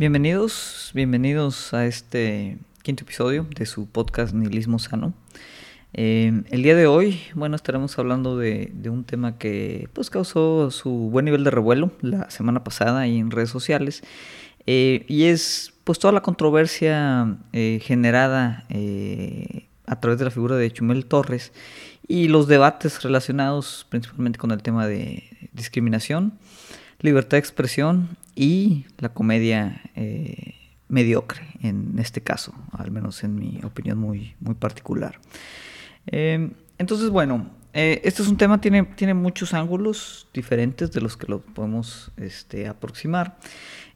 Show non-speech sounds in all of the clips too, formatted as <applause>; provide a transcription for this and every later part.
Bienvenidos, bienvenidos a este quinto episodio de su podcast Nihilismo Sano. Eh, el día de hoy, bueno, estaremos hablando de, un tema que pues causó su buen nivel de revuelo la semana pasada y en redes sociales eh, y es pues toda la controversia eh, generada a través de la figura de Chumel Torres y los debates relacionados principalmente con el tema de discriminación, libertad de expresión y la comedia mediocre en este caso, al menos en mi opinión muy, muy particular. Em, entonces, bueno, eh, este es un tema, tiene, tiene muchos ángulos diferentes de los que lo podemos este, aproximar.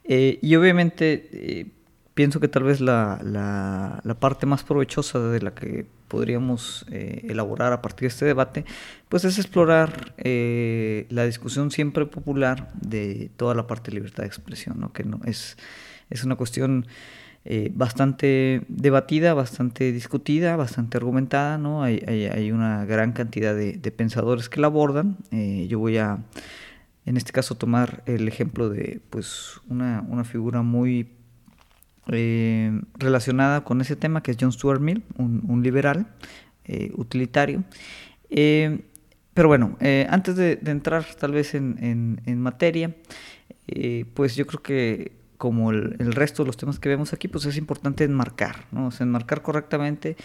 Eh, y obviamente eh, pienso que tal vez la, la, parte más provechosa de la que podríamos elaborar a partir de este debate, pues es explorar la discusión siempre popular de toda la parte de libertad de expresión, ¿no? que no es, es una cuestión eh, bastante debatida, bastante discutida, bastante argumentada, ¿no? Hay, hay, una gran cantidad de, pensadores que la abordan. Eh, yo voy a, en este caso, tomar el ejemplo de pues, una, una figura muy eh, relacionada con ese tema, que es John Stuart Mill, un, liberal utilitario. pero bueno, antes de, entrar tal vez en, en, materia, pues yo creo que como el, resto de los temas que vemos aquí, pues es importante enmarcar, ¿no? Enmarcar correctamente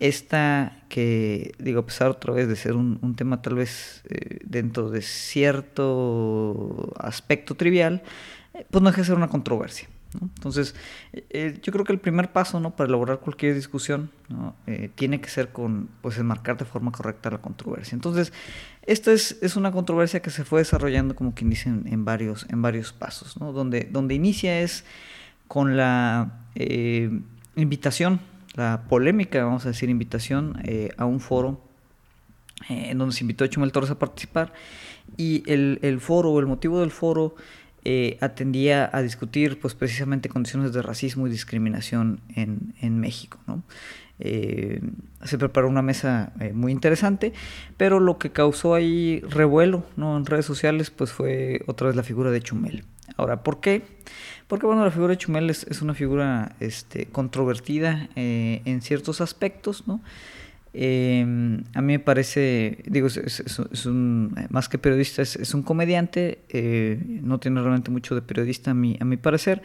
esta que, digo, a pesar otra vez de ser un, tema tal vez eh, dentro de cierto aspecto trivial, eh, pues no deja de ser una controversia. Entonces, eh, yo creo que el primer paso ¿no? para elaborar cualquier discusión eh, tiene que ser con pues, enmarcar de forma correcta la controversia. Entonces, esta es, es una controversia que se fue desarrollando, como quien dice, en, varios, en varios pasos. ¿no? Donde, donde inicia es con la eh, invitación, la polémica, vamos a decir, invitación a un foro en donde se invitó a Chumel Torres a participar. Y el, el foro, el motivo del foro, eh, atendía a discutir pues precisamente condiciones de racismo y discriminación en, en México. ¿no? Eh, se preparó una mesa eh, muy interesante, pero lo que causó ahí revuelo ¿no? en redes sociales pues fue otra vez la figura de Chumel. Ahora, ¿por qué? Porque bueno, la figura de Chumel es, es una figura este, controvertida en ciertos aspectos, ¿no? Eh, a mí me parece, digo, es, un, más que periodista, es, un comediante, eh, no tiene realmente mucho de periodista a mi, a mi parecer,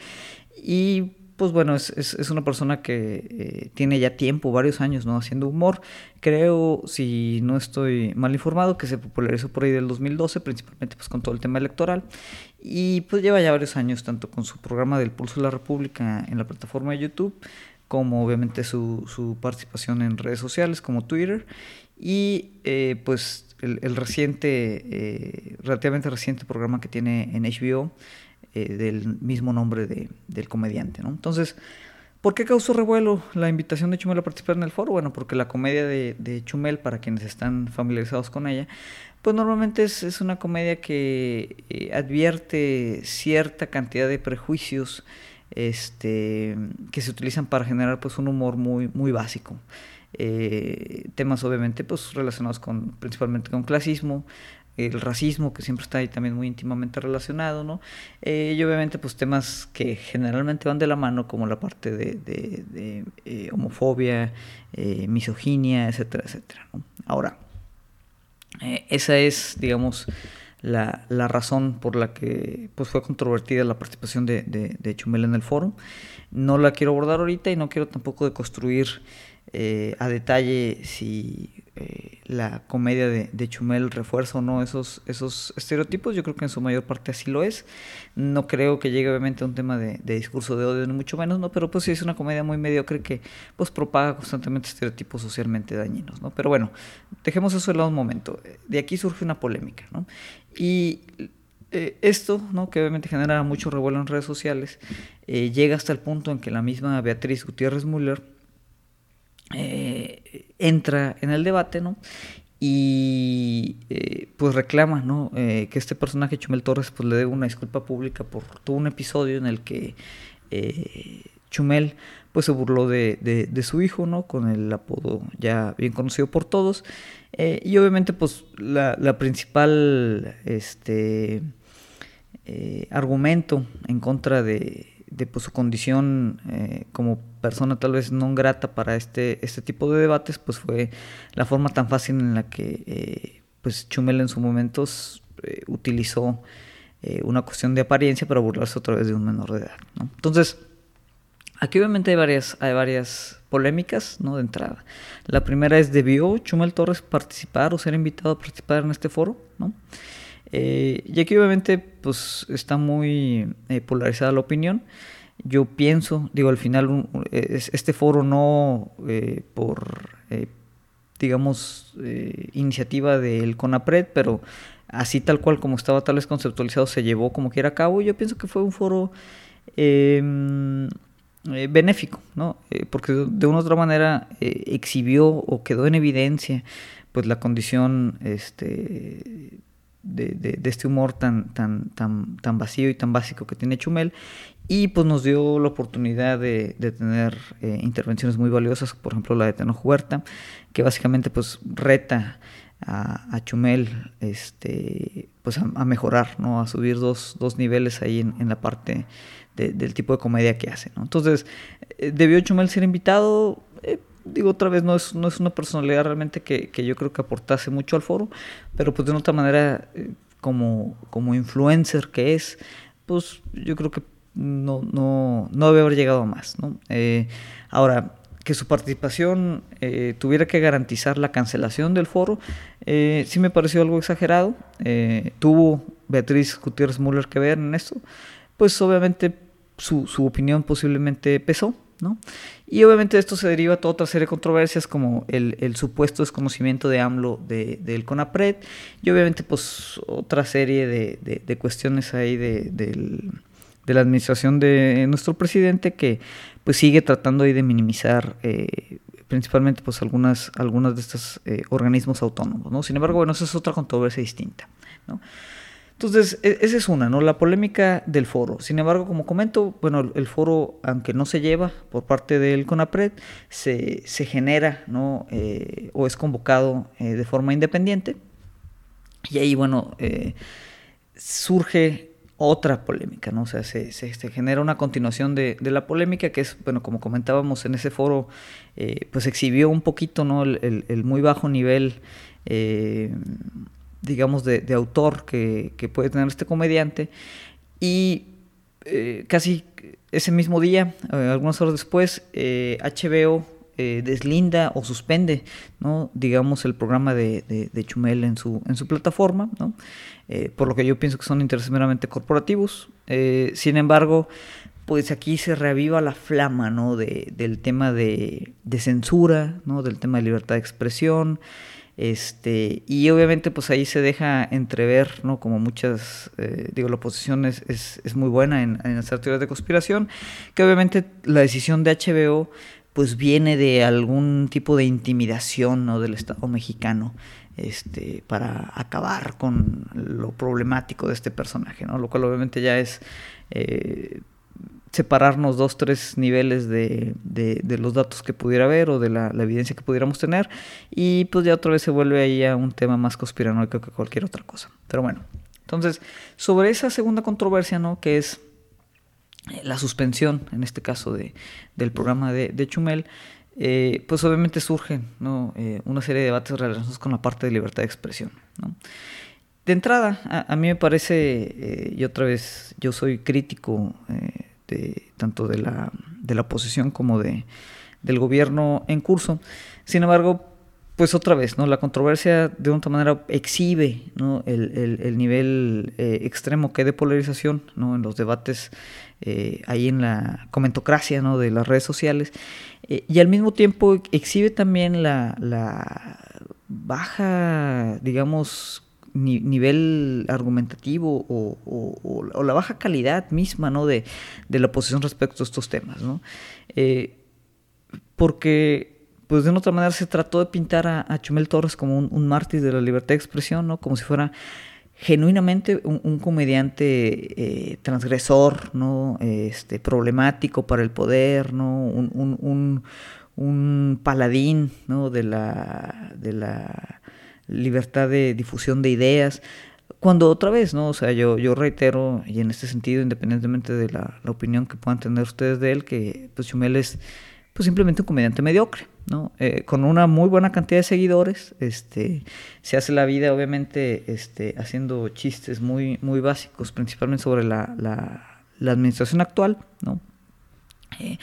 y pues bueno, es, es una persona que eh, tiene ya tiempo, varios años, ¿no? Haciendo humor. Creo, si no estoy mal informado, que se popularizó por ahí del 2012, principalmente pues con todo el tema electoral. Y pues lleva ya varios años, tanto con su programa del Pulso de la República en la plataforma de YouTube, como obviamente su, su participación en redes sociales como Twitter y eh, pues el, reciente, eh, relativamente reciente programa que tiene en HBO eh, del mismo nombre de, del comediante. ¿no? Entonces, ¿por qué causó revuelo la invitación de Chumel a participar en el foro? Bueno, porque la comedia de, de Chumel, para quienes están familiarizados con ella, pues normalmente es, es una comedia que advierte cierta cantidad de prejuicios este, que se utilizan para generar pues un humor muy, muy básico. Eh, temas obviamente pues relacionados con principalmente con clasismo, el racismo que siempre está ahí también muy íntimamente relacionado, ¿no? Eh, y obviamente pues temas que generalmente van de la mano como la parte de, eh, homofobia, misoginia, etcétera, etcétera. Ahora, esa es, digamos, la, la, razón por la que pues, fue controvertida la participación de, de, Chumel en el foro. No la quiero abordar ahorita y no quiero tampoco deconstruir eh, a detalle si eh, la comedia de, Chumel refuerza o no esos, esos estereotipos. Yo creo que en su mayor parte así lo es. No creo que llegue obviamente a un tema de, discurso de odio, ni mucho menos, ¿no? Pero pues sí es una comedia muy mediocre que pues propaga constantemente estereotipos socialmente dañinos, ¿no? Pero bueno, dejemos eso de lado un momento. De aquí surge una polémica, ¿no? Y eh, esto, ¿no? que obviamente genera mucho revuelo en redes sociales, eh, llega hasta el punto en que la misma Beatriz Gutiérrez Müller eh, entra en el debate, ¿no? Y pues reclama, ¿no? Que este personaje, Chumel Torres, pues le dé una disculpa pública por todo un episodio en el que Chumel pues se burló de, de, su hijo, ¿no? Con el apodo ya bien conocido por todos. Y obviamente pues la, principal este, argumento en contra de, de pues, su condición eh, como persona tal vez no grata para este, este tipo de debates, pues fue la forma tan fácil en la que eh, pues Chumel en su momento utilizó una cuestión de apariencia para burlarse otra vez de un menor de edad. Entonces, aquí obviamente hay varias, hay varias polémicas ¿no? de entrada. La primera es, ¿debió Chumel Torres participar o ser invitado a participar en este foro? ¿no? Eh, y aquí obviamente pues está muy eh, polarizada la opinión. Yo pienso, digo, al final este foro no eh, por, digamos, iniciativa del CONAPRED, pero así tal cual como estaba tal vez conceptualizado se llevó como quiera a cabo. Yo pienso que fue un foro em, benéfico, ¿no? porque de una u otra manera exhibió o quedó en evidencia pues la condición este, de, este humor tan, tan, tan, tan vacío y tan básico que tiene Chumel. Y pues nos dio la oportunidad de, tener eh, intervenciones muy valiosas, por ejemplo la de Tenoch Huerta, que básicamente pues reta a, Chumel este, pues a, mejorar, ¿no? a subir dos, niveles ahí en, la parte del tipo de comedia que hace. ¿no? Entonces, eh, ¿debió Chumel ser invitado? Eh, digo otra vez, no es, no es una personalidad realmente que, yo creo que aportase mucho al foro, pero pues de otra manera, eh, como, como influencer que es, pues yo creo que no, no, no debe haber llegado a más. ¿no? Eh, ahora, que su participación eh, tuviera que garantizar la cancelación del foro, sí me pareció algo exagerado. tuvo Beatriz Gutiérrez Müller que ver en esto, pues obviamente su, su opinión posiblemente pesó. ¿no? Y obviamente esto se deriva toda otra serie de controversias como el, supuesto desconocimiento de AMLO de, del CONAPRED y obviamente pues otra serie de, cuestiones ahí de, la administración de nuestro presidente que pues sigue tratando ahí de minimizar eh, principalmente pues algunas, algunas de estos eh, organismos autónomos, ¿no? Sin embargo, bueno, eso es otra controversia distinta, ¿no? Entonces, e, esa es una, ¿no? La polémica del foro. Sin embargo, como comento, bueno, el foro, aunque no se lleva por parte del CONAPRED, se, se genera, ¿no? Eh, o es convocado eh, de forma independiente. Y ahí, bueno, eh, surge otra polémica, ¿no? O sea, se, se, genera una continuación de, de, la polémica que es, bueno, como comentábamos en ese foro, pues exhibió un poquito, ¿no? El, muy bajo nivel digamos, de, autor que, puede tener este comediante. Y eh, casi ese mismo día, eh, algunas horas después, HBO eh, deslinda o suspende, ¿no? digamos, el programa de, Chumel en su, en su plataforma, ¿no? por lo que yo pienso que son intereses meramente corporativos. sin embargo, pues aquí se reaviva la flama ¿no? de, del tema de, de censura, ¿no? del tema de libertad de expresión. Este, y obviamente pues ahí se deja entrever, ¿no? Como muchas, eh, digo, la oposición es, es, muy buena en, en, hacer teorías de conspiración, que obviamente la decisión de HBO pues viene de algún tipo de intimidación ¿no? del Estado mexicano este, para acabar con lo problemático de este personaje, ¿no? Lo cual obviamente ya es... Eh, separarnos dos, tres niveles de, de, los datos que pudiera haber o de la, evidencia que pudiéramos tener y pues ya otra vez se vuelve ahí a un tema más conspiranoico que cualquier otra cosa. Pero bueno, entonces, sobre esa segunda controversia, ¿no? Que es eh, la suspensión, en este caso, de, del programa de, de Chumel, eh, pues obviamente surgen ¿no? Eh, una serie de debates relacionados con la parte de libertad de expresión. ¿no? De entrada, a, mí me parece, y otra vez, yo soy crítico tanto de la, de la oposición como de, del gobierno en curso. Sin embargo, pues otra vez, ¿no? La controversia de otra manera exhibe ¿no? el, el, nivel eh, extremo que hay de polarización ¿no? en los debates eh, ahí en la comentocracia ¿no? de las redes sociales eh, y al mismo tiempo exhibe también la, la baja, digamos, nivel argumentativo o, la baja calidad misma ¿no? de, la oposición respecto a estos temas. ¿no? Eh, porque pues de una otra manera se trató de pintar a, Chumel Torres como un, mártir de la libertad de expresión, ¿no? como si fuera genuinamente un, comediante eh, transgresor, ¿no? este, problemático para el poder, ¿no? un, un paladín ¿no? de la, de la libertad de difusión de ideas, cuando otra vez, ¿no? O sea, yo, yo reitero, y en este sentido, independientemente de la, opinión que puedan tener ustedes de él, que pues Chumel es pues simplemente un comediante mediocre, ¿no? Eh, con una muy buena cantidad de seguidores, este, se hace la vida, obviamente, este, haciendo chistes muy, muy básicos, principalmente sobre la, la, la administración actual, ¿no? Eh,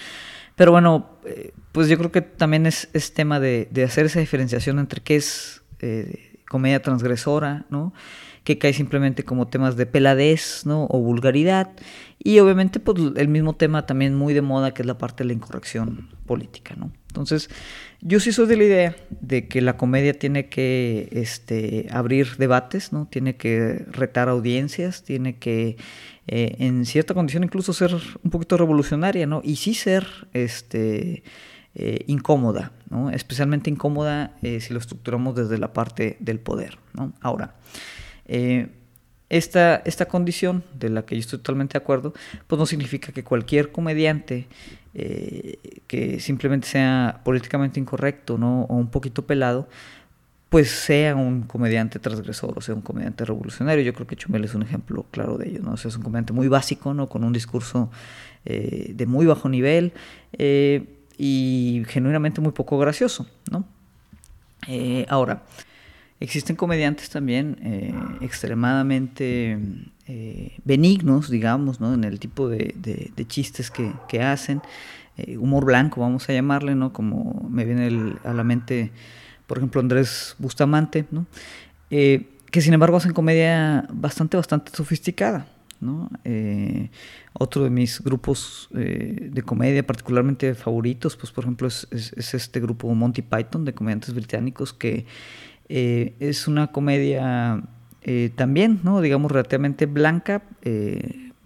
pero bueno, eh, pues yo creo que también es, es tema de, de, hacer esa diferenciación entre qué es eh, comedia transgresora, ¿no? Que cae simplemente como temas de peladez, ¿no? O vulgaridad. Y obviamente, pues el mismo tema también muy de moda, que es la parte de la incorrección política, ¿no? Entonces, yo sí soy de la idea de que la comedia tiene que este, abrir debates, ¿no? Tiene que retar audiencias, tiene que eh, en cierta condición incluso ser un poquito revolucionaria, ¿no? Y sí ser este, eh, incómoda. Especialmente incómoda eh, si lo estructuramos desde la parte del poder. Ahora, esta, esta condición, de la que yo estoy totalmente de acuerdo, pues no significa que cualquier comediante que simplemente sea políticamente incorrecto, ¿no? O un poquito pelado, pues sea un comediante transgresor o sea un comediante revolucionario. Yo creo que Chumel es un ejemplo claro de ello, ¿no? Es un comediante muy básico, ¿no? Con un discurso eh, de muy bajo nivel eh, y genuinamente muy poco gracioso, ¿no? Eh, ahora, existen comediantes también extremadamente benignos, digamos, ¿no? En el tipo de, chistes que, que hacen. humor blanco, vamos a llamarle, ¿no? Como me viene a la mente por ejemplo Andrés Bustamante, ¿no? Eh, que sin embargo hacen comedia bastante, bastante sofisticada. Eh, otro de mis grupos eh, de comedia particularmente favoritos, pues por ejemplo es, este grupo Monty Python de comediantes británicos que es una comedia también, ¿no? digamos, relativamente blanca,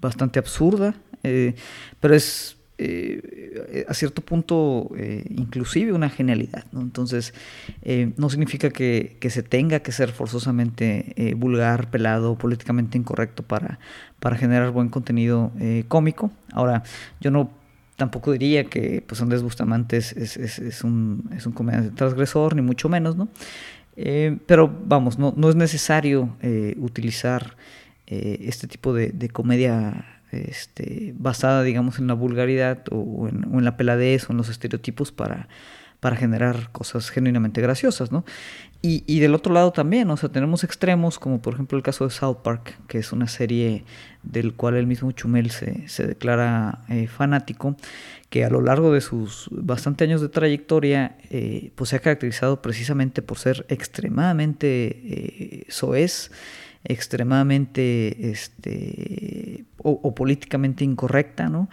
bastante absurda, pero es eh, a cierto punto eh, inclusive una genialidad. ¿no? Entonces, eh, no significa que, se tenga que ser forzosamente vulgar, pelado, políticamente incorrecto para, para generar buen contenido cómico. Ahora, yo no tampoco diría que pues, Andrés Bustamante es, es, un, es un comediante transgresor, ni mucho menos, ¿no? pero vamos, no, no es necesario utilizar este tipo de comedia este, basada, digamos, en la vulgaridad o en, la peladez o en los estereotipos para, generar cosas genuinamente graciosas, ¿no? Y, del otro lado también, o sea, tenemos extremos, como por ejemplo el caso de South Park, que es una serie del cual el mismo Chumel se, se declara eh, fanático, que a lo largo de sus bastante años de trayectoria, eh, pues se ha caracterizado precisamente por ser extremadamente eh, soez, extremadamente este, o, políticamente incorrecta, ¿no?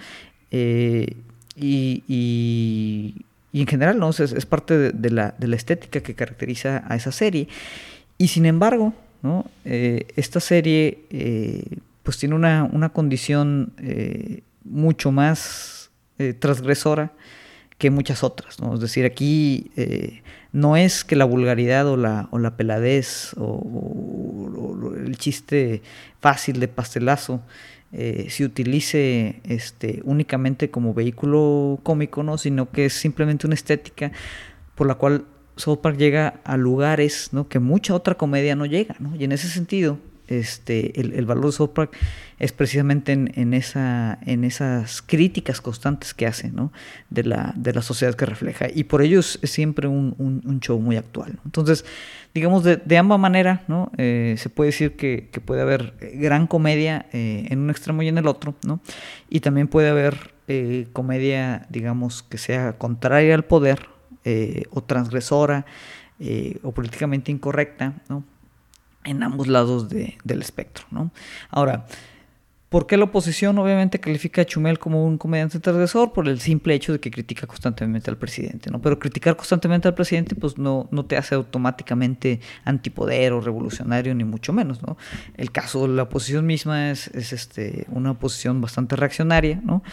Eh, y, en general, ¿no? Es, parte de, la, estética que caracteriza a esa serie. Y sin embargo, ¿no? Eh, esta serie eh, pues tiene una, una condición mucho más transgresora que muchas otras. ¿no? Es decir, aquí eh, no es que la vulgaridad o la, o la peladez o, el chiste fácil de pastelazo eh, se utilice este, únicamente como vehículo cómico, ¿no? sino que es simplemente una estética por la cual South Park llega a lugares ¿no? que mucha otra comedia no llega. ¿no? Y en ese sentido, este, el, valor de South Park es precisamente en, esa, en esas críticas constantes que hace de, la, sociedad que refleja. Y por ello es, siempre un, show muy actual. Entonces, digamos, de, ambas maneras, ¿no? Eh, se puede decir que, puede haber gran comedia eh, en un extremo y en el otro, y también puede haber eh, comedia, digamos, que sea contraria al poder o transgresora o políticamente incorrecta, ¿no? En ambos lados del espectro. ¿no? Ahora, ¿por qué la oposición obviamente califica a Chumel como un comediante transgresor? Por el simple hecho de que critica constantemente al presidente. ¿no? Pero criticar constantemente al presidente pues no, no te hace automáticamente antipoder o revolucionario, ni mucho menos. ¿no? El caso de la oposición misma es, es este, una oposición bastante reaccionaria, ¿no?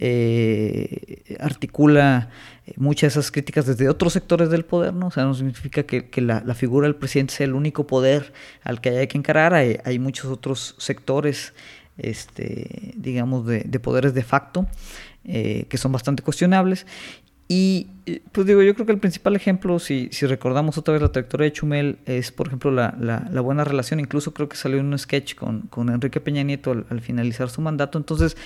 Eh, articula muchas de esas críticas desde otros sectores del poder, ¿no? O sea, no significa que, la, figura del presidente sea el único poder al que haya que encarar, hay, muchos otros sectores, este, digamos, de, poderes de facto, eh, que son bastante cuestionables. Y eh, pues digo, yo creo que el principal ejemplo, si, si recordamos otra vez la trayectoria de Chumel, es por ejemplo la, la, buena relación, incluso creo que salió en un sketch con, con Enrique Peña Nieto al, finalizar su mandato, entonces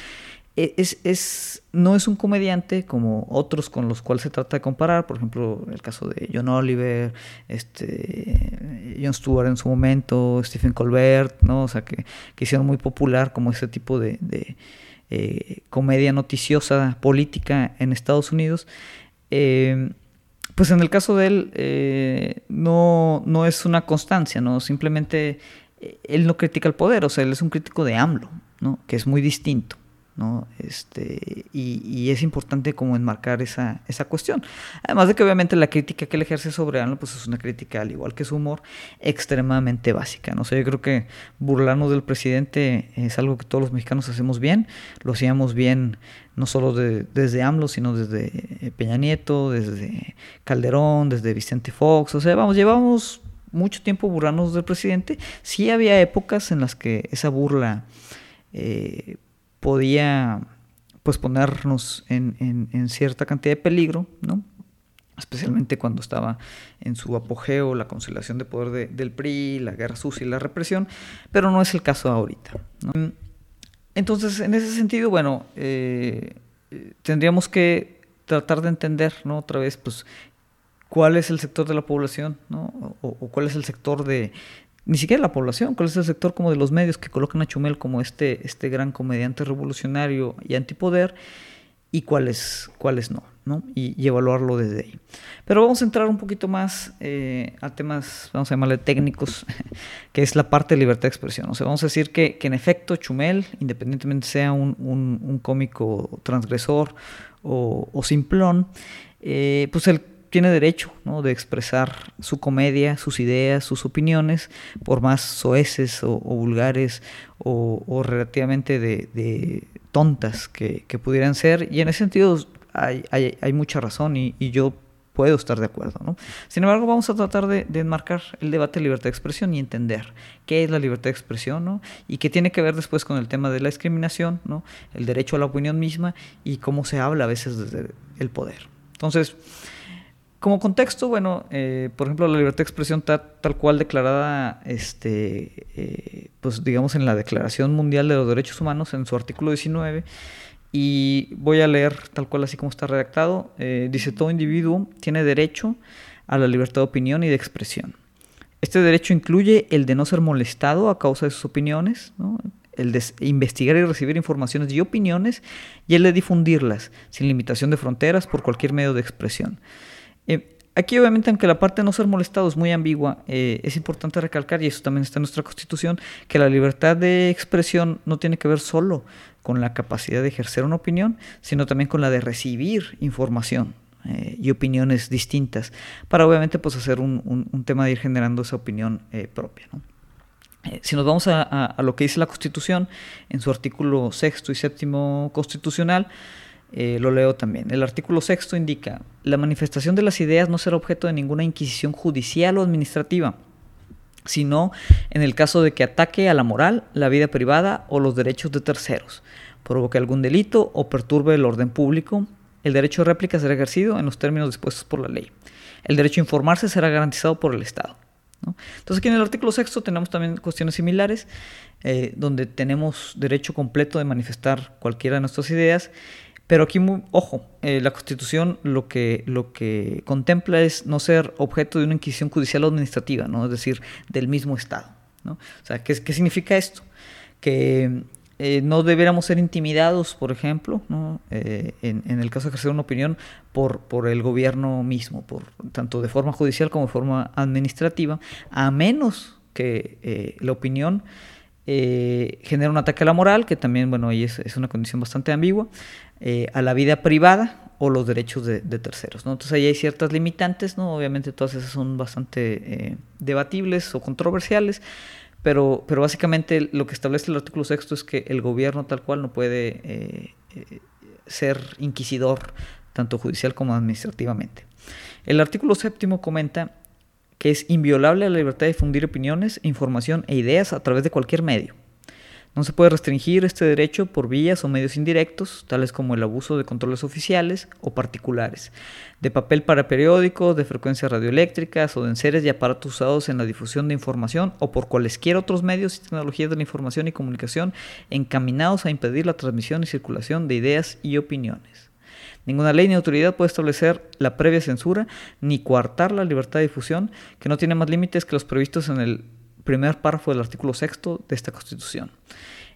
es, es, no es un comediante como otros con los cuales se trata de comparar, por ejemplo el caso de John Oliver, este, Jon Stewart en su momento, Stephen Colbert, ¿no? o sea, que, que hicieron muy popular como ese tipo de eh, comedia noticiosa política en Estados Unidos. Eh, pues en el caso de él eh, no, no es una constancia, ¿no? Simplemente él no critica el poder, o sea, él es un crítico de AMLO, ¿no? Que es muy distinto. ¿No? Este, y, es importante como enmarcar esa, esa cuestión. Además de que obviamente la crítica que él ejerce sobre AMLO pues es una crítica, al igual que su humor, extremadamente básica. ¿no? sé yo creo que burlarnos del presidente es algo que todos los mexicanos hacemos bien, lo hacíamos bien no solo desde AMLO, sino desde Peña Nieto, desde Calderón, desde Vicente Fox, o sea, vamos, llevamos mucho tiempo burlarnos del presidente. Sí había épocas en las que esa burla... Eh, podía pues ponernos en, cierta cantidad de peligro, ¿no? especialmente cuando estaba en su apogeo la conciliación de poder del PRI, la guerra sucia y la represión, pero no es el caso ahorita. Entonces, en ese sentido, bueno, eh, tendríamos que tratar de entender, ¿no? Otra vez, pues, cuál es el sector de la población, ¿no? o cuál es el sector de, ni siquiera la población, cuál es el sector como de los medios que colocan a Chumel como este, este gran comediante revolucionario y antipoder y cuáles, cuáles no, ¿no? Y, evaluarlo desde ahí. Pero vamos a entrar un poquito más eh, a temas, vamos a llamarle técnicos, <laughs> que es la parte de libertad de expresión. O sea, vamos a decir que, en efecto Chumel, independientemente sea un, un, cómico transgresor o, o simplón, eh, pues el tiene derecho ¿no? de expresar su comedia, sus ideas, sus opiniones, por más soeces o, vulgares o, relativamente de, tontas que, pudieran ser. Y en ese sentido hay, mucha razón y, yo puedo estar de acuerdo. ¿no? Sin embargo, vamos a tratar de, enmarcar el debate de libertad de expresión y entender qué es la libertad de expresión ¿no? y qué tiene que ver después con el tema de la discriminación, ¿no? el derecho a la opinión misma y cómo se habla a veces desde el poder. Entonces, como contexto, bueno, eh, por ejemplo, la libertad de expresión está tal cual declarada, este, eh, pues digamos en la Declaración Mundial de los Derechos Humanos, en su artículo 19, y voy a leer tal cual así como está redactado. Eh, dice, todo individuo tiene derecho a la libertad de opinión y de expresión. Este derecho incluye el de no ser molestado a causa de sus opiniones, el de investigar y recibir informaciones y opiniones, y el de difundirlas, sin limitación de fronteras, por cualquier medio de expresión. Eh, aquí obviamente, aunque la parte de no ser molestado es muy ambigua, eh, es importante recalcar, y eso también está en nuestra Constitución, que la libertad de expresión no tiene que ver solo con la capacidad de ejercer una opinión, sino también con la de recibir información eh, y opiniones distintas, para obviamente pues hacer un, tema de ir generando esa opinión propia. si nos vamos a, a, lo que dice la Constitución en su artículo sexto y séptimo constitucional, eh, lo leo también. El artículo sexto indica, la manifestación de las ideas no será objeto de ninguna inquisición judicial o administrativa, sino en el caso de que ataque a la moral, la vida privada o los derechos de terceros, provoque algún delito o perturbe el orden público. El derecho de réplica será ejercido en los términos dispuestos por la ley. El derecho a informarse será garantizado por el Estado. Entonces aquí en el artículo sexto tenemos también cuestiones similares, eh, donde tenemos derecho completo de manifestar cualquiera de nuestras ideas pero aquí, ojo, eh, la Constitución lo que, lo que contempla es no ser objeto de una inquisición judicial o administrativa, ¿no? es decir, del mismo Estado. ¿no? O sea, ¿qué, qué significa esto? Que eh, no debiéramos ser intimidados, por ejemplo, ¿no? Eh, en, en, el caso de ejercer una opinión, por, por el gobierno mismo, por, tanto de forma judicial como de forma administrativa, a menos que la opinión eh, genera un ataque a la moral, que también, bueno, ahí es, es una condición bastante ambigua, eh, a la vida privada o los derechos de, terceros. ¿no? Entonces ahí hay ciertas limitantes, ¿no? obviamente todas esas son bastante eh, debatibles o controversiales, pero, pero básicamente lo que establece el artículo sexto es que el gobierno tal cual no puede ser inquisidor, tanto judicial como administrativamente. El artículo séptimo comenta que es inviolable la libertad de difundir opiniones, información e ideas a través de cualquier medio. No se puede restringir este derecho por vías o medios indirectos, tales como el abuso de controles oficiales o particulares, de papel para periódicos, de frecuencias radioeléctricas o de enseres y aparatos usados en la difusión de información o por cualesquiera otros medios y tecnologías de la información y comunicación encaminados a impedir la transmisión y circulación de ideas y opiniones. Ninguna ley ni autoridad puede establecer la previa censura ni coartar la libertad de difusión, que no tiene más límites que los previstos en el primer párrafo del artículo sexto de esta Constitución.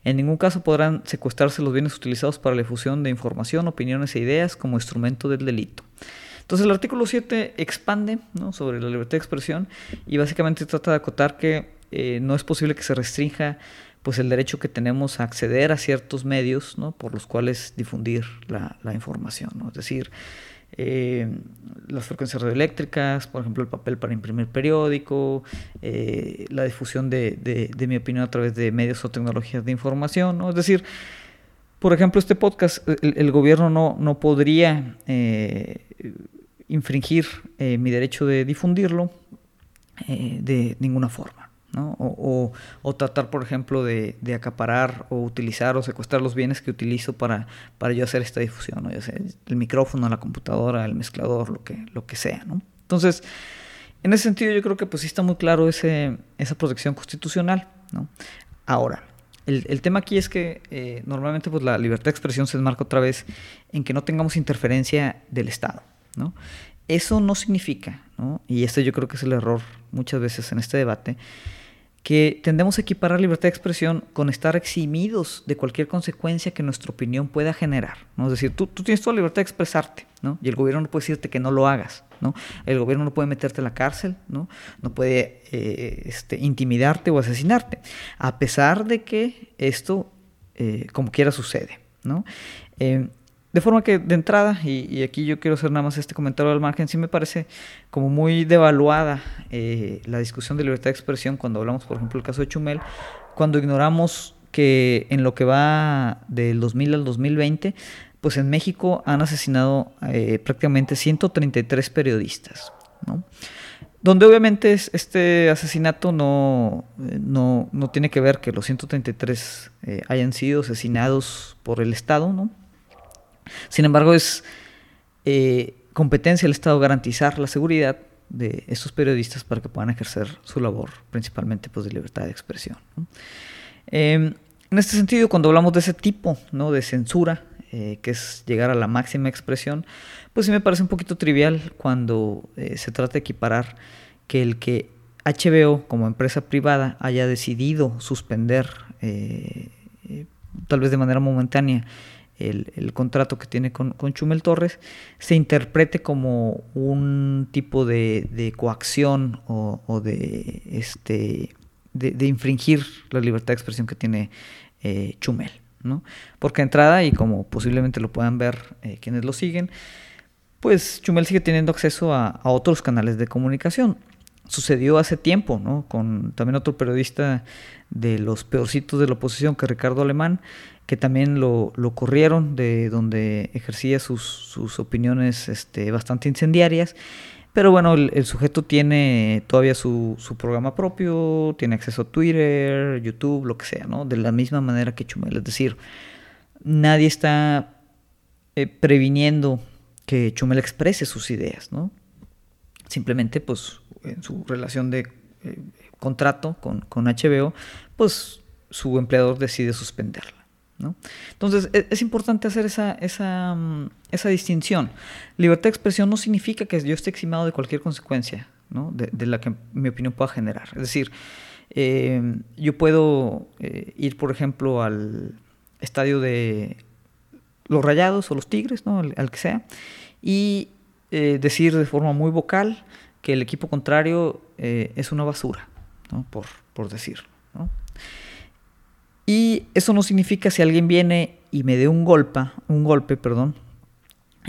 En ningún caso podrán secuestrarse los bienes utilizados para la difusión de información, opiniones e ideas como instrumento del delito. Entonces el artículo 7 expande sobre la libertad de expresión y básicamente trata de acotar que eh, no es posible que se restrinja pues el derecho que tenemos a acceder a ciertos medios por los cuales difundir la, información. Es decir, eh, las frecuencias radioeléctricas, por ejemplo, el papel para imprimir periódico, eh, la difusión de, mi opinión a través de medios o tecnologías de información. Es decir, por ejemplo, este podcast, el, gobierno no, no podría eh, infringir mi derecho de difundirlo de ninguna forma. O, tratar, por ejemplo, de, acaparar o utilizar o secuestrar los bienes que utilizo para, para yo hacer esta difusión, ¿no? ya sea el micrófono, la computadora, el mezclador, lo que, lo que sea. ¿no? Entonces, en ese sentido yo creo que pues sí está muy claro ese, esa protección constitucional. ¿no? Ahora, el, tema aquí es que eh, normalmente pues, la libertad de expresión se enmarca otra vez en que no tengamos interferencia del Estado. ¿no? Eso no significa, ¿no? y este yo creo que es el error muchas veces en este debate, que tendemos a equiparar libertad de expresión con estar eximidos de cualquier consecuencia que nuestra opinión pueda generar. Es decir, tú, tienes toda la libertad de expresarte, ¿no? y el gobierno no puede decirte que no lo hagas. ¿no? El gobierno no puede meterte en la cárcel, no, no puede eh, este, intimidarte o asesinarte, a pesar de que esto, eh, como quiera, sucede. ¿no? Eh, de forma que de entrada, y, aquí yo quiero hacer nada más este comentario al margen, sí me parece como muy devaluada eh, la discusión de libertad de expresión cuando hablamos, por ejemplo, del caso de Chumel, cuando ignoramos que en lo que va del 2000 al 2020, pues en México han asesinado eh, prácticamente 133 periodistas, ¿no? Donde obviamente este asesinato no, eh, no, no, tiene que ver que los 133 hayan sido asesinados por el Estado, ¿no? Sin embargo, es eh, competencia del Estado garantizar la seguridad de estos periodistas para que puedan ejercer su labor, principalmente pues, de libertad de expresión. Em, en este sentido, cuando hablamos de ese tipo ¿no? de censura, eh, que es llegar a la máxima expresión, pues sí me parece un poquito trivial cuando eh, se trata de equiparar que el que HBO como empresa privada haya decidido suspender, tal vez de manera momentánea, el, contrato que tiene con, Chumel Torres, se interprete como un tipo de, coacción o, de, este, de, infringir la libertad de expresión que tiene eh, Chumel. ¿no? Porque entrada, y como posiblemente lo puedan ver eh, quienes lo siguen, pues Chumel sigue teniendo acceso a, a, otros canales de comunicación. Sucedió hace tiempo, ¿no? Con también otro periodista de los peorcitos de la oposición, que Ricardo Alemán, que también lo, corrieron de donde ejercía sus, opiniones este, bastante incendiarias. Pero bueno, el, sujeto tiene todavía su, programa propio, tiene acceso a Twitter, YouTube, lo que sea, ¿no? De la misma manera que Chumel. Es decir, nadie está eh, previniendo que Chumel exprese sus ideas, ¿no? Simplemente, pues, en su relación de eh, contrato con, con HBO, pues su empleador decide suspenderla. Entonces, e, es, importante hacer esa, esa, mm, esa, distinción. Libertad de expresión no significa que yo esté eximado de cualquier consecuencia de, la que mi opinión pueda generar. Es decir, eh, yo puedo eh, ir, por ejemplo, al estadio de los Rayados o los Tigres, ¿no? al, que sea, y decir de forma muy vocal que el equipo contrario es una basura, por, por decirlo. Y eso no significa si alguien viene y me dé un golpe, un golpe, perdón,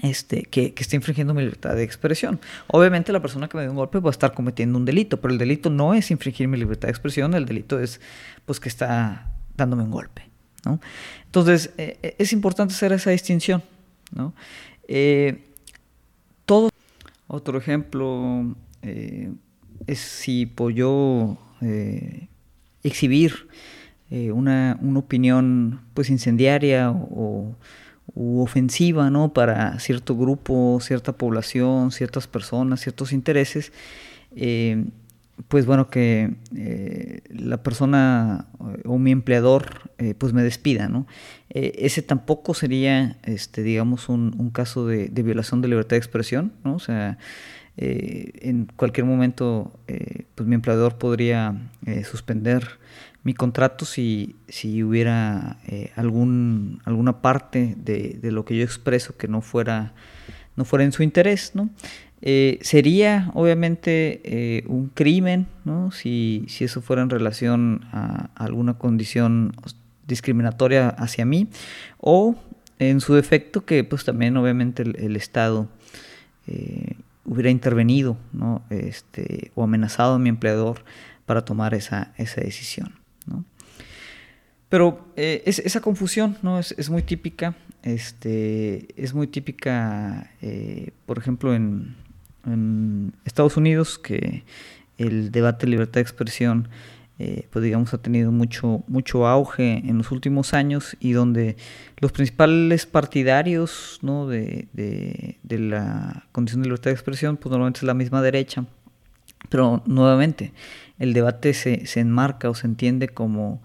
este, que, que esté infringiendo mi libertad de expresión. Obviamente la persona que me dé un golpe va a estar cometiendo un delito, pero el delito no es infringir mi libertad de expresión, el delito es pues que está dándome un golpe. Entonces eh, eh, es importante hacer esa distinción. Eh, todo. Otro ejemplo es si puedo yo exhibir una, una, opinión pues incendiaria o, u ofensiva, ¿no? Para cierto grupo, cierta población, ciertas personas, ciertos intereses, eh, pues bueno, que eh, la persona o mi empleador eh, pues me despida, ¿no? ese tampoco sería, este, digamos, un, caso de, violación de libertad de expresión, ¿no? O sea, en cualquier momento, pues mi empleador podría suspender mi contrato si, si hubiera eh, algún, alguna parte de, lo que yo expreso que no fuera, no fuera en su interés, ¿no? Eh, sería obviamente eh, un crimen, ¿no? Si, si, eso fuera en relación a alguna condición discriminatoria hacia mí, o en su defecto que pues también obviamente el, Estado hubiera intervenido, ¿no? Este, o amenazado a mi empleador para tomar esa, esa decisión. Pero eh, esa confusión ¿no? es, muy típica. Este, es muy típica, eh, por ejemplo, en, Estados Unidos, que el debate de libertad de expresión, eh, pues digamos, ha tenido mucho, mucho auge en los últimos años y donde los principales partidarios ¿no? de, de la condición de libertad de expresión, pues normalmente es la misma derecha. Pero nuevamente, el debate se, se enmarca o se entiende como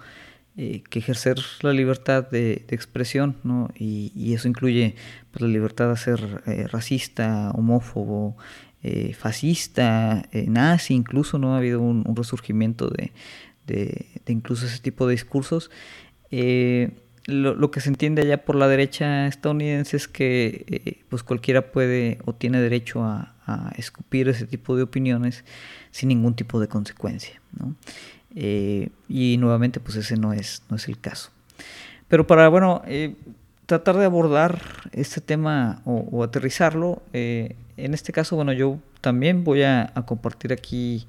eh, que ejercer la libertad de, expresión, ¿no? Y, eso incluye pues, la libertad de ser eh, racista, homófobo, eh, fascista, nazi, incluso no ha habido un, resurgimiento de, de, incluso ese tipo de discursos. Lo, que se entiende allá por la derecha estadounidense es que pues cualquiera puede o tiene derecho a, escupir ese tipo de opiniones sin ningún tipo de consecuencia. ¿no? Eh, y nuevamente, pues ese no es, no es el caso. Pero para, bueno, eh, tratar de abordar este tema o, aterrizarlo, eh, en este caso, bueno, yo también voy a, compartir aquí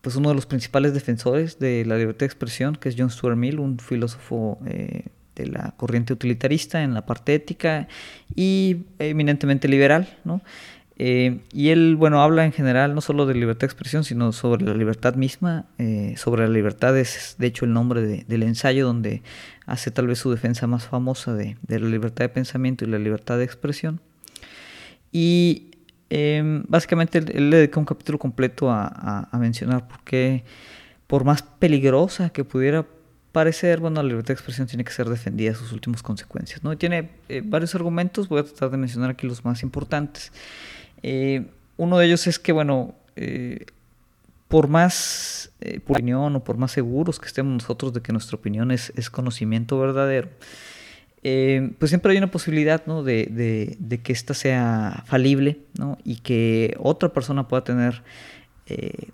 pues uno de los principales defensores de la libertad de expresión, que es John Stuart Mill, un filósofo de la corriente utilitarista en la parte ética y eminentemente liberal, ¿no? Eh, y él, bueno, habla en general no solo de libertad de expresión, sino sobre la libertad misma. Eh, sobre la libertad es, de hecho, el nombre del ensayo donde hace tal vez su defensa más famosa de, la libertad de pensamiento y la libertad de expresión. Y em, básicamente él, le dedica un capítulo completo a, mencionar por qué, por más peligrosa que pudiera parecer, bueno, la libertad de expresión tiene que ser defendida a sus últimas consecuencias. ¿no? Tiene eh, varios argumentos, voy a tratar de mencionar aquí los más importantes. Eh, uno de ellos es que, bueno, eh, por más eh, opinión o por más seguros que estemos nosotros de que nuestra opinión es, conocimiento verdadero, pues siempre hay una posibilidad ¿no? de, que ésta sea falible ¿no? y que otra persona pueda tener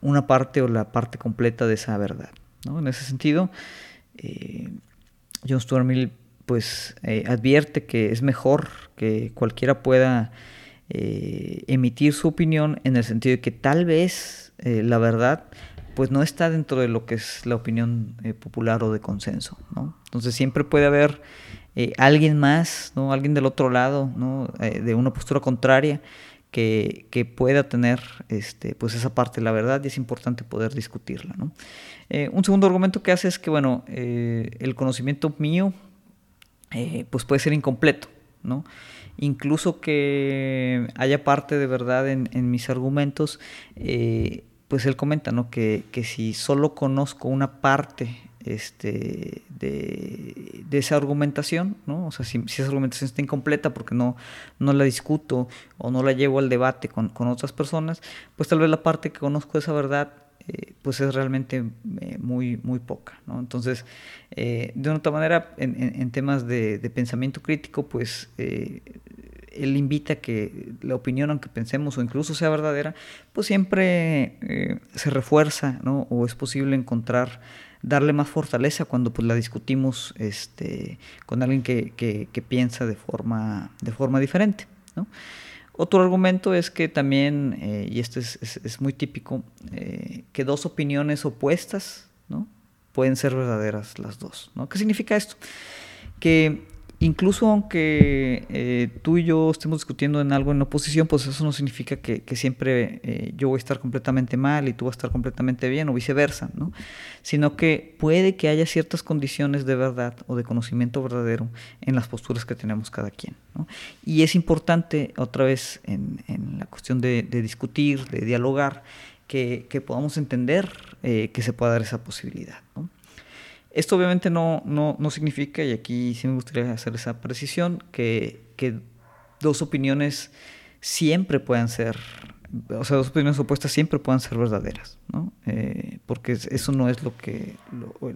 una parte o la parte completa de esa verdad. ¿no? En ese sentido, John Stuart Mill pues, advierte que es mejor que cualquiera pueda eh, emitir su opinión en el sentido de que tal vez eh, la verdad pues no está dentro de lo que es la opinión eh, popular o de consenso, ¿no? Entonces siempre puede haber alguien más, ¿no? Alguien del otro lado, ¿no? de una postura contraria que, que, pueda tener este, pues esa parte de la verdad y es importante poder discutirla, ¿no? un segundo argumento que hace es que, bueno, el conocimiento mío pues puede ser incompleto, ¿no? incluso que haya parte de verdad en, mis argumentos, eh, pues él comenta ¿no? que, si solo conozco una parte este, de, esa argumentación, ¿no? o sea, si, esa argumentación está incompleta porque no, no la discuto o no la llevo al debate con, otras personas, pues tal vez la parte que conozco de esa verdad eh, pues es realmente eh, muy, muy poca. ¿no? Entonces, de una otra manera, en, temas de, de, pensamiento crítico, pues él invita a que la opinión, aunque pensemos o incluso sea verdadera, pues siempre eh, se refuerza, ¿no? O es posible encontrar, darle más fortaleza cuando pues la discutimos este, con alguien que, que, piensa de forma, de forma diferente, ¿no? Otro argumento es que también, eh, y esto es, es, muy típico, eh, que dos opiniones opuestas, ¿no? Pueden ser verdaderas las dos, ¿no? ¿Qué significa esto? Que incluso aunque eh, tú y yo estemos discutiendo en algo en oposición, pues eso no significa que, siempre eh, yo voy a estar completamente mal y tú vas a estar completamente bien o viceversa, ¿no? Sino que puede que haya ciertas condiciones de verdad o de conocimiento verdadero en las posturas que tenemos cada quien, ¿no? Y es importante, otra vez, en, la cuestión de, discutir, de dialogar, que, podamos entender eh, que se pueda dar esa posibilidad, ¿no? Esto obviamente no, no, no, significa, y aquí sí me gustaría hacer esa precisión, que, que, dos opiniones siempre puedan ser, o sea, dos opiniones opuestas siempre puedan ser verdaderas, ¿no? Eh, porque eso no es lo que,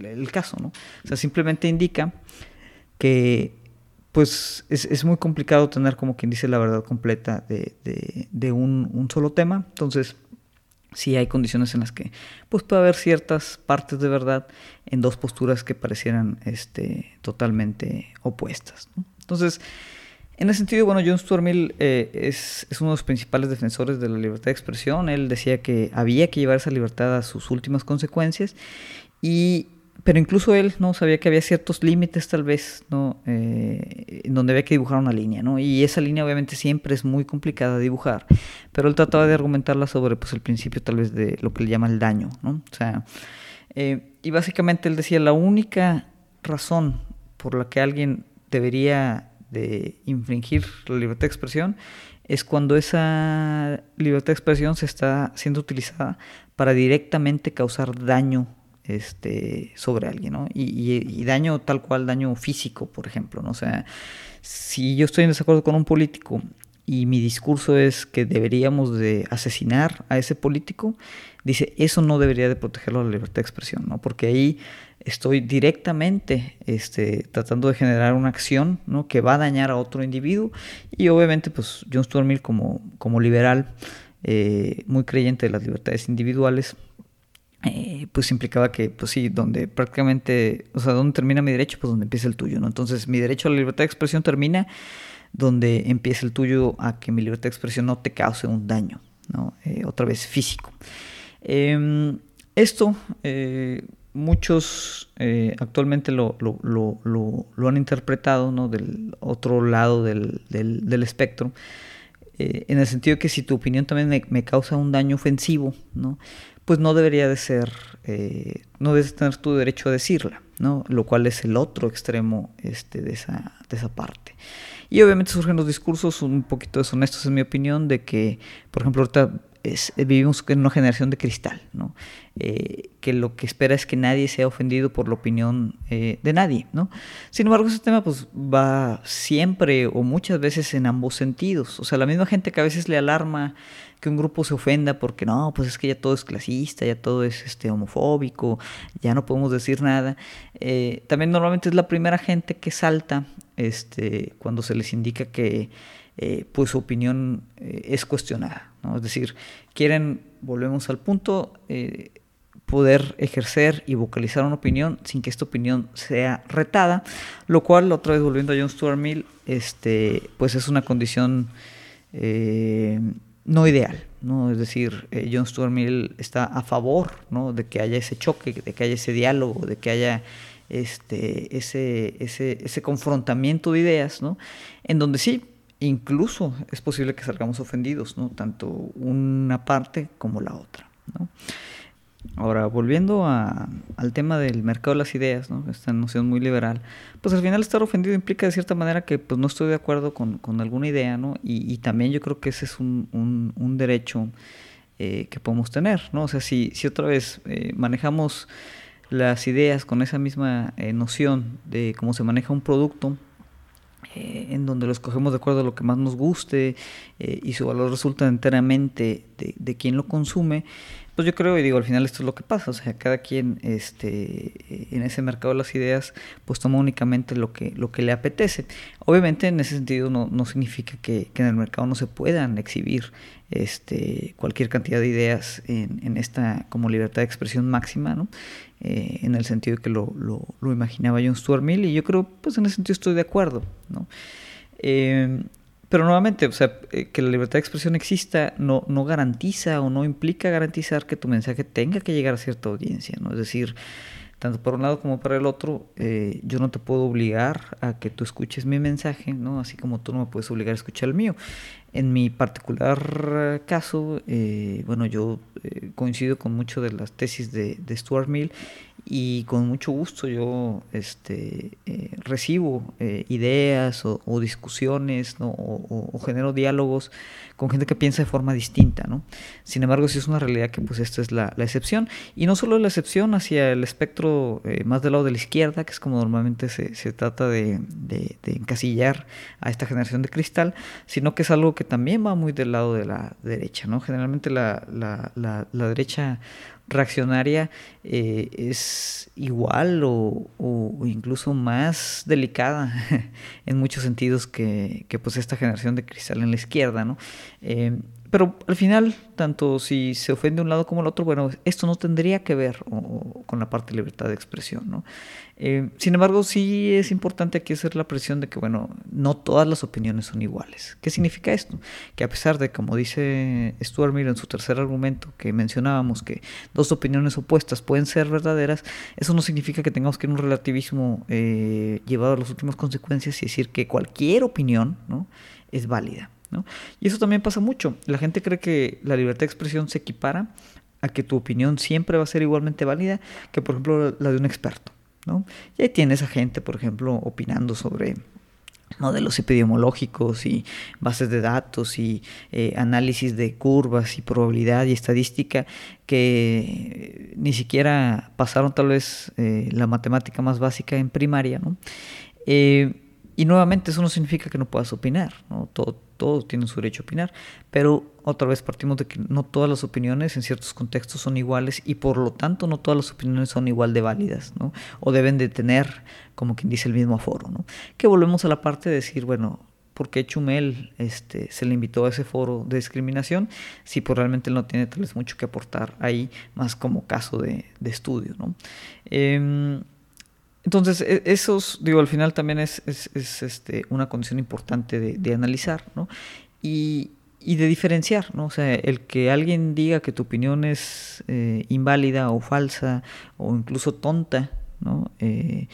el, caso, ¿no? O sea, simplemente indica que, pues, es, es, muy complicado tener como quien dice la verdad completa de, de, de un, un solo tema, entonces sí hay condiciones en las que pues puede haber ciertas partes de verdad en dos posturas que parecieran este, totalmente opuestas. Entonces, en ese sentido, bueno, John Stuart Mill eh, es, es, uno de los principales defensores de la libertad de expresión. Él decía que había que llevar esa libertad a sus últimas consecuencias y pero incluso él no sabía que había ciertos límites tal vez no eh, donde había que dibujar una línea no y esa línea obviamente siempre es muy complicada de dibujar pero él trataba de argumentarla sobre pues el principio tal vez de lo que él llama el daño no o sea eh, y básicamente él decía la única razón por la que alguien debería de infringir la libertad de expresión es cuando esa libertad de expresión se está siendo utilizada para directamente causar daño este, sobre alguien, ¿no? Y, daño tal cual, daño físico, por ejemplo, ¿no? O sea, si yo estoy en desacuerdo con un político y mi discurso es que deberíamos de asesinar a ese político, dice, eso no debería de protegerlo la libertad de expresión, ¿no? Porque ahí estoy directamente este, tratando de generar una acción ¿no? que va a dañar a otro individuo y obviamente pues John Stuart Mill como, como liberal, eh, muy creyente de las libertades individuales, eh, pues implicaba que, pues sí, donde prácticamente, o sea, donde termina mi derecho, pues donde empieza el tuyo, ¿no? Entonces, mi derecho a la libertad de expresión termina donde empieza el tuyo a que mi libertad de expresión no te cause un daño, ¿no? Eh, otra vez físico. Em, esto, eh, muchos actualmente lo, lo, lo, lo, han interpretado, ¿no? Del otro lado del, del, del espectro. en el sentido que si tu opinión también me, me, causa un daño ofensivo, ¿no? Pues no debería de ser, eh, no debes tener tu derecho a decirla, ¿no? Lo cual es el otro extremo este, de, esa, de esa parte. Y obviamente surgen los discursos un poquito deshonestos, en mi opinión, de que, por ejemplo, ahorita vivimos en una generación de cristal, ¿no? Eh, que lo que espera es que nadie sea ofendido por la opinión eh, de nadie. ¿no? Sin embargo, ese tema pues, va siempre o muchas veces en ambos sentidos. O sea, la misma gente que a veces le alarma que un grupo se ofenda porque no, pues es que ya todo es clasista, ya todo es este, homofóbico, ya no podemos decir nada. Eh, también normalmente es la primera gente que salta este, cuando se les indica que eh, pues su opinión eh, es cuestionada. ¿no? Es decir, quieren, volvemos al punto, eh, poder ejercer y vocalizar una opinión sin que esta opinión sea retada, lo cual, otra vez volviendo a John Stuart Mill, este, pues es una condición no ideal. ¿no? Es decir, John Stuart Mill está a favor ¿no? de que haya ese choque, de que haya ese diálogo, de que haya este, ese, ese, ese confrontamiento de ideas, ¿no? en donde sí incluso es posible que salgamos ofendidos, ¿no? Tanto una parte como la otra, ¿no? Ahora, volviendo al tema del mercado de las ideas, ¿no? esta noción muy liberal, pues al final estar ofendido implica de cierta manera que pues, no estoy de acuerdo con, alguna idea, ¿no? Y, también yo creo que ese es un, un, derecho eh, que podemos tener, ¿no? O sea, si, si otra vez eh, manejamos las ideas con esa misma eh, noción de cómo se maneja un producto, eh, en donde lo escogemos de acuerdo a lo que más nos guste eh, y su valor resulta enteramente de, de, quien lo consume, pues yo creo y digo, al final esto es lo que pasa, o sea, cada quien este, en ese mercado de las ideas pues toma únicamente lo que, lo que le apetece. Obviamente en ese sentido no, no significa que, que, en el mercado no se puedan exhibir este, cualquier cantidad de ideas en, en esta como libertad de expresión máxima, ¿no? Eh, en el sentido que lo, lo, lo, imaginaba John Stuart Mill y yo creo, pues en ese sentido estoy de acuerdo, ¿no? Eh, pero nuevamente, o sea, eh, que la libertad de expresión exista no, no garantiza o no implica garantizar que tu mensaje tenga que llegar a cierta audiencia, ¿no? Es decir, tanto por un lado como para el otro, eh, yo no te puedo obligar a que tú escuches mi mensaje, ¿no? Así como tú no me puedes obligar a escuchar el mío. En mi particular caso, eh, bueno, yo eh, coincido con mucho de las tesis de, de Stuart Mill y con mucho gusto yo este, eh, recibo eh, ideas o, discusiones o, genero diálogos con gente que piensa de forma distinta. ¿no? Sin embargo, sí es una realidad que pues esta es la, excepción y no solo la excepción hacia el espectro eh, más del lado de la izquierda, que es como normalmente se, trata de, encasillar a esta generación de cristal, sino que es algo que también va muy del lado de la derecha. ¿no? Generalmente la, la, la, la derecha reaccionaria eh, es igual o, incluso más delicada <laughs> en muchos sentidos que, que, pues esta generación de cristal en la izquierda, ¿no? Eh, pero al final, tanto si se ofende un lado como el otro, bueno, esto no tendría que ver con la parte de libertad de expresión, ¿no? Eh, sin embargo, sí es importante aquí hacer la presión de que, bueno, no todas las opiniones son iguales. ¿Qué significa esto? Que a pesar de, como dice Stuart Mill en su tercer argumento, que mencionábamos que dos opiniones opuestas pueden ser verdaderas, eso no significa que tengamos que ir un relativismo eh, llevado a las últimas consecuencias y decir que cualquier opinión ¿no? es válida. Y eso también pasa mucho. La gente cree que la libertad de expresión se equipara a que tu opinión siempre va a ser igualmente válida que, por ejemplo, la de un experto. ¿no? Y ahí tienes a gente, por ejemplo, opinando sobre modelos epidemiológicos y bases de datos y eh, análisis de curvas y probabilidad y estadística que ni siquiera pasaron tal vez eh, la matemática más básica en primaria. ¿no? Eh, y nuevamente eso no significa que no puedas opinar, ¿no? Todo, todos tienen su derecho a opinar, pero otra vez partimos de que no todas las opiniones en ciertos contextos son iguales y por lo tanto no todas las opiniones son igual de válidas, ¿no? O deben de tener, como quien dice, el mismo aforo, ¿no? Que volvemos a la parte de decir, bueno, ¿por qué Chumel este, se le invitó a ese foro de discriminación? Si pues realmente no tiene tal vez mucho que aportar ahí, más como caso de, de estudio, ¿no? Eh, entonces, e, esos, digo, al final también es, es, este, una condición importante de, analizar, ¿no? Y, y, de diferenciar, ¿no? O sea, el que alguien diga que tu opinión es eh, inválida o falsa o incluso tonta, ¿no? Eh,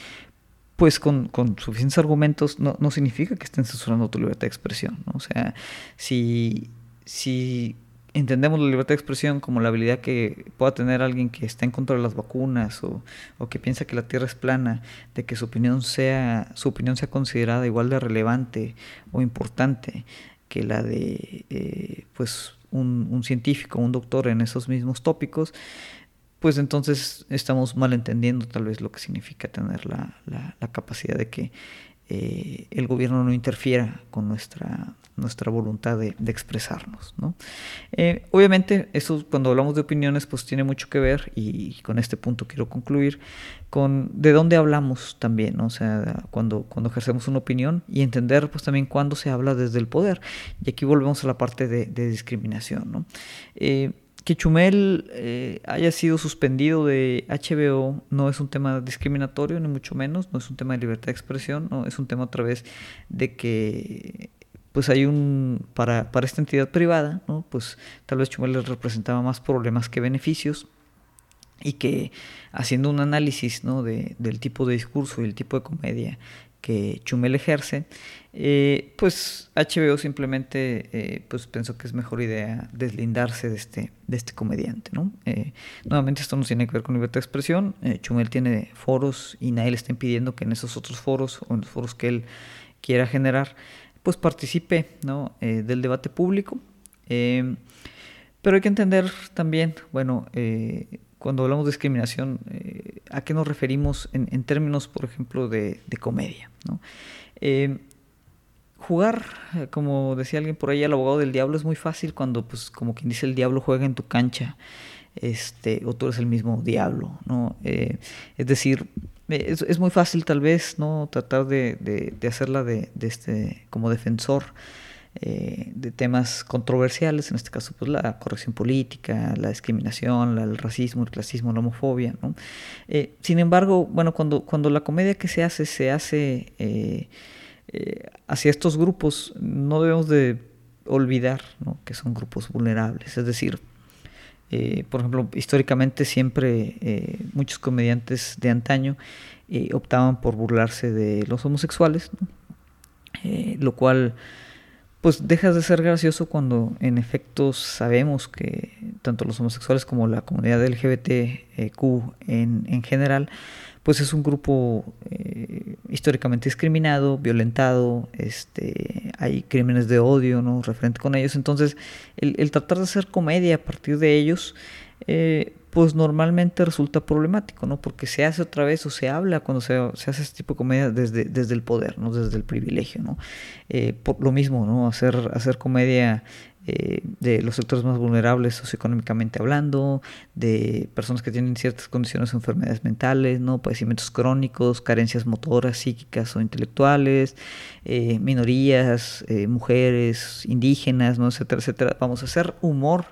pues con, con, suficientes argumentos no, no significa que estén censurando tu libertad de expresión, ¿no? O sea, si, si entendemos la libertad de expresión como la habilidad que pueda tener alguien que está en contra de las vacunas o, que piensa que la Tierra es plana, de que su opinión sea, su opinión sea considerada igual de relevante o importante que la de eh, pues un, un, científico, un doctor en esos mismos tópicos, pues entonces estamos malentendiendo tal vez lo que significa tener la, la, la capacidad de que eh, el gobierno no interfiera con nuestra, nuestra voluntad de, expresarnos. ¿no? Eh, obviamente, eso cuando hablamos de opiniones, pues tiene mucho que ver, y con este punto quiero concluir, con de dónde hablamos también, o sea, cuando, cuando ejercemos una opinión y entender pues también cuándo se habla desde el poder. Y aquí volvemos a la parte de, discriminación. ¿no? Eh, que Chumel eh, haya sido suspendido de HBO no es un tema discriminatorio, ni mucho menos, no es un tema de libertad de expresión, no es un tema otra vez de que pues hay un, para, para esta entidad privada, ¿no? pues tal vez Chumel les representaba más problemas que beneficios y que haciendo un análisis ¿no? de, del tipo de discurso y el tipo de comedia que Chumel ejerce, eh, pues HBO simplemente eh, pues pensó que es mejor idea deslindarse de este, de este comediante. ¿no? Eh, nuevamente esto no tiene que ver con libertad de expresión. Chumel tiene foros y nadie le está impidiendo que en esos otros foros o en los foros que él quiera generar, pues participe ¿no? del debate público. pero hay que entender también, bueno, cuando hablamos de discriminación, eh, ¿a qué nos referimos en, términos, por ejemplo, de, comedia? Eh, jugar, eh, como decía alguien por ahí, al abogado del diablo es muy fácil cuando, pues, como quien dice, el diablo juega en tu cancha, este, o tú eres el mismo diablo, ¿no? es decir, es, muy fácil tal vez, ¿no? Tratar de, de hacerla de, este, como defensor eh, de temas controversiales, en este caso pues la corrección política, la discriminación, el racismo, el clasismo, la homofobia. ¿no? Eh, sin embargo, bueno, cuando, cuando la comedia que se hace se hace eh, hacia estos grupos, no debemos de olvidar que son grupos vulnerables. Es decir, Eh, por ejemplo, históricamente siempre eh, muchos comediantes de antaño eh, optaban por burlarse de los homosexuales, lo cual pues dejas de ser gracioso cuando en efecto sabemos que tanto los homosexuales como la comunidad LGBTQ en, en general pues es un grupo históricamente discriminado, violentado, este, hay crímenes de odio, ¿no? Referente con ellos. Entonces, el, tratar de hacer comedia a partir de ellos, eh, pues normalmente resulta problemático, ¿no? Porque se hace otra vez o se habla cuando se, se hace este tipo de comedia desde, desde el poder, ¿no? Desde el privilegio, ¿no? Eh, por lo mismo, ¿no? Hacer, hacer comedia eh, de los sectores más vulnerables socioeconómicamente hablando, de personas que tienen ciertas condiciones o enfermedades mentales, ¿no? padecimientos crónicos, carencias motoras, psíquicas o intelectuales, eh, minorías, eh, mujeres, indígenas, ¿no? etcétera, etcétera. Vamos a hacer humor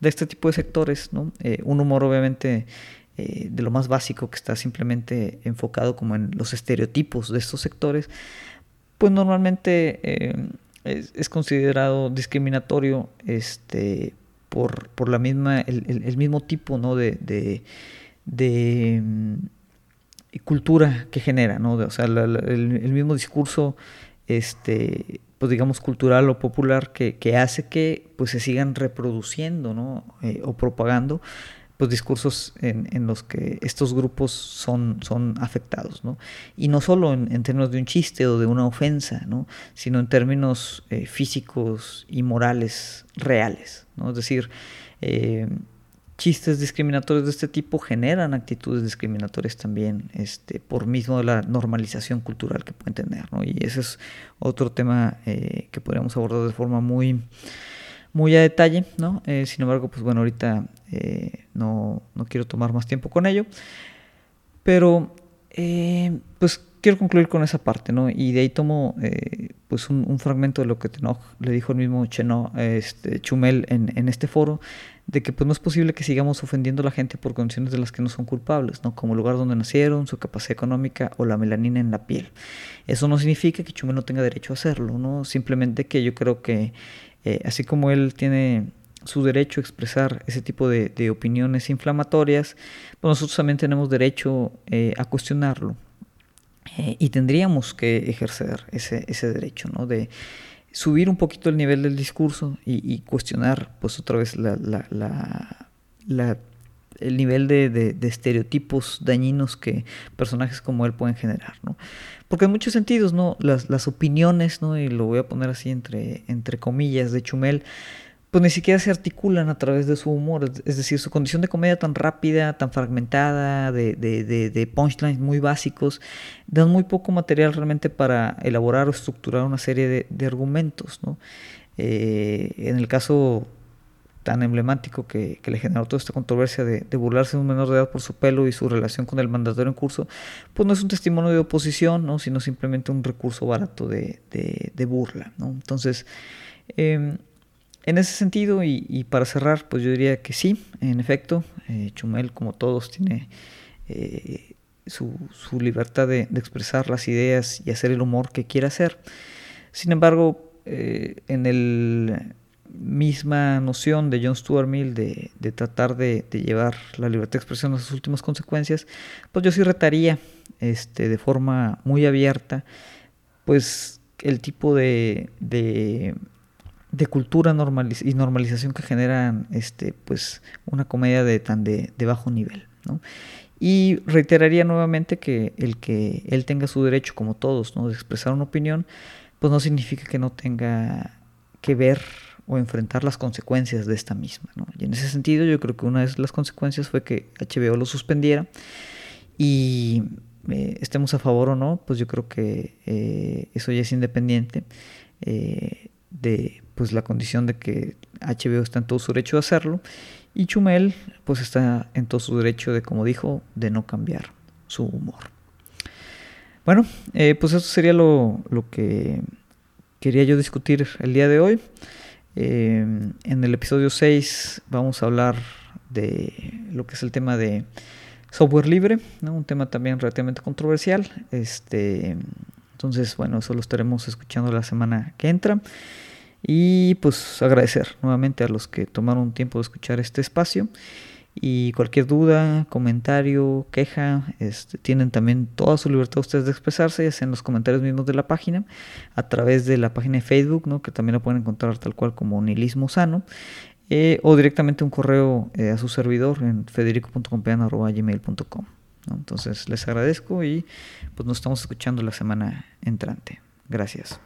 de este tipo de sectores, ¿no? un humor obviamente de lo más básico que está simplemente enfocado como en los estereotipos de estos sectores, pues normalmente es, considerado discriminatorio este, por, por la misma, el, mismo tipo ¿no? de, de, mm, cultura que genera, ¿no? o sea, el, mismo discurso, este, pues digamos, cultural o popular que, que hace que pues, se sigan reproduciendo ¿no? Eh, o propagando pues, discursos en, en, los que estos grupos son, son afectados, ¿no? Y no solo en, términos de un chiste o de una ofensa, ¿no? Sino en términos eh, físicos y morales reales, ¿no? Es decir, eh, chistes discriminatorios de este tipo generan actitudes discriminatorias también, este, por mismo de la normalización cultural que pueden tener, ¿no? Y ese es otro tema eh, que podríamos abordar de forma muy muy a detalle, ¿no? Eh, sin embargo, pues bueno, ahorita eh, no, no, quiero tomar más tiempo con ello. Pero, eh, pues quiero concluir con esa parte, ¿no? Y de ahí tomo, pues un, fragmento de lo que Tenoch le dijo el mismo Cheno, este, Chumel en, en, este foro, de que pues no es posible que sigamos ofendiendo a la gente por condiciones de las que no son culpables, ¿no? Como el lugar donde nacieron, su capacidad económica o la melanina en la piel. Eso no significa que Chumel no tenga derecho a hacerlo, ¿no? Simplemente que yo creo que eh, así como él tiene su derecho a expresar ese tipo de, opiniones inflamatorias, pues nosotros también tenemos derecho eh, a cuestionarlo. Eh, y tendríamos que ejercer ese, derecho, ¿no? De subir un poquito el nivel del discurso y, cuestionar, pues otra vez, la, la, el nivel de, de, estereotipos dañinos que personajes como él pueden generar, ¿no? Porque en muchos sentidos, ¿no? Las, las opiniones, ¿no? Y lo voy a poner así entre, entre comillas de Chumel, pues ni siquiera se articulan a través de su humor. Es decir, su condición de comedia tan rápida, tan fragmentada, de, de, de, de punchlines muy básicos, dan muy poco material realmente para elaborar o estructurar una serie de, argumentos, ¿no? Eh, en el caso tan emblemático que, le generó toda esta controversia de, burlarse de un menor de edad por su pelo y su relación con el mandatario en curso, pues no es un testimonio de oposición, ¿no? sino simplemente un recurso barato de, burla. ¿no? Entonces, em, en ese sentido, y, para cerrar, pues yo diría que sí, en efecto, eh, Chumel, como todos, tiene eh, su, libertad de, expresar las ideas y hacer el humor que quiera hacer. Sin embargo, eh, en el misma noción de John Stuart Mill de, tratar de, llevar la libertad de expresión a sus últimas consecuencias, pues yo sí retaría este, de forma muy abierta, pues el tipo de, de, cultura y normalización que generan este, pues, una comedia de tan de, bajo nivel. Y reiteraría nuevamente que el que él tenga su derecho, como todos, ¿no? de expresar una opinión, pues no significa que no tenga que ver o enfrentar las consecuencias de esta misma. Y en ese sentido yo creo que una de las consecuencias fue que HBO lo suspendiera y eh, estemos a favor o no, pues yo creo que eh, eso ya es independiente eh, de pues la condición de que HBO está en todo su derecho de hacerlo y Chumel pues está en todo su derecho de, como dijo, de no cambiar su humor. Bueno, pues eso sería lo, lo que quería yo discutir el día de hoy. Em, en el episodio 6 vamos a hablar de lo que es el tema de software libre, un tema también relativamente controversial. Este, entonces, bueno, eso lo estaremos escuchando la semana que entra. Y pues agradecer nuevamente a los que tomaron tiempo de escuchar este espacio. Y cualquier duda, comentario, queja, este, tienen también toda su libertad ustedes de expresarse, ya sea en los comentarios mismos de la página, a través de la página de Facebook, ¿no? que también la pueden encontrar tal cual como Nihilismo Sano, eh, o directamente un correo eh, a su servidor en federico.compean.gmail.com. Entonces les agradezco y pues nos estamos escuchando la semana entrante. Gracias.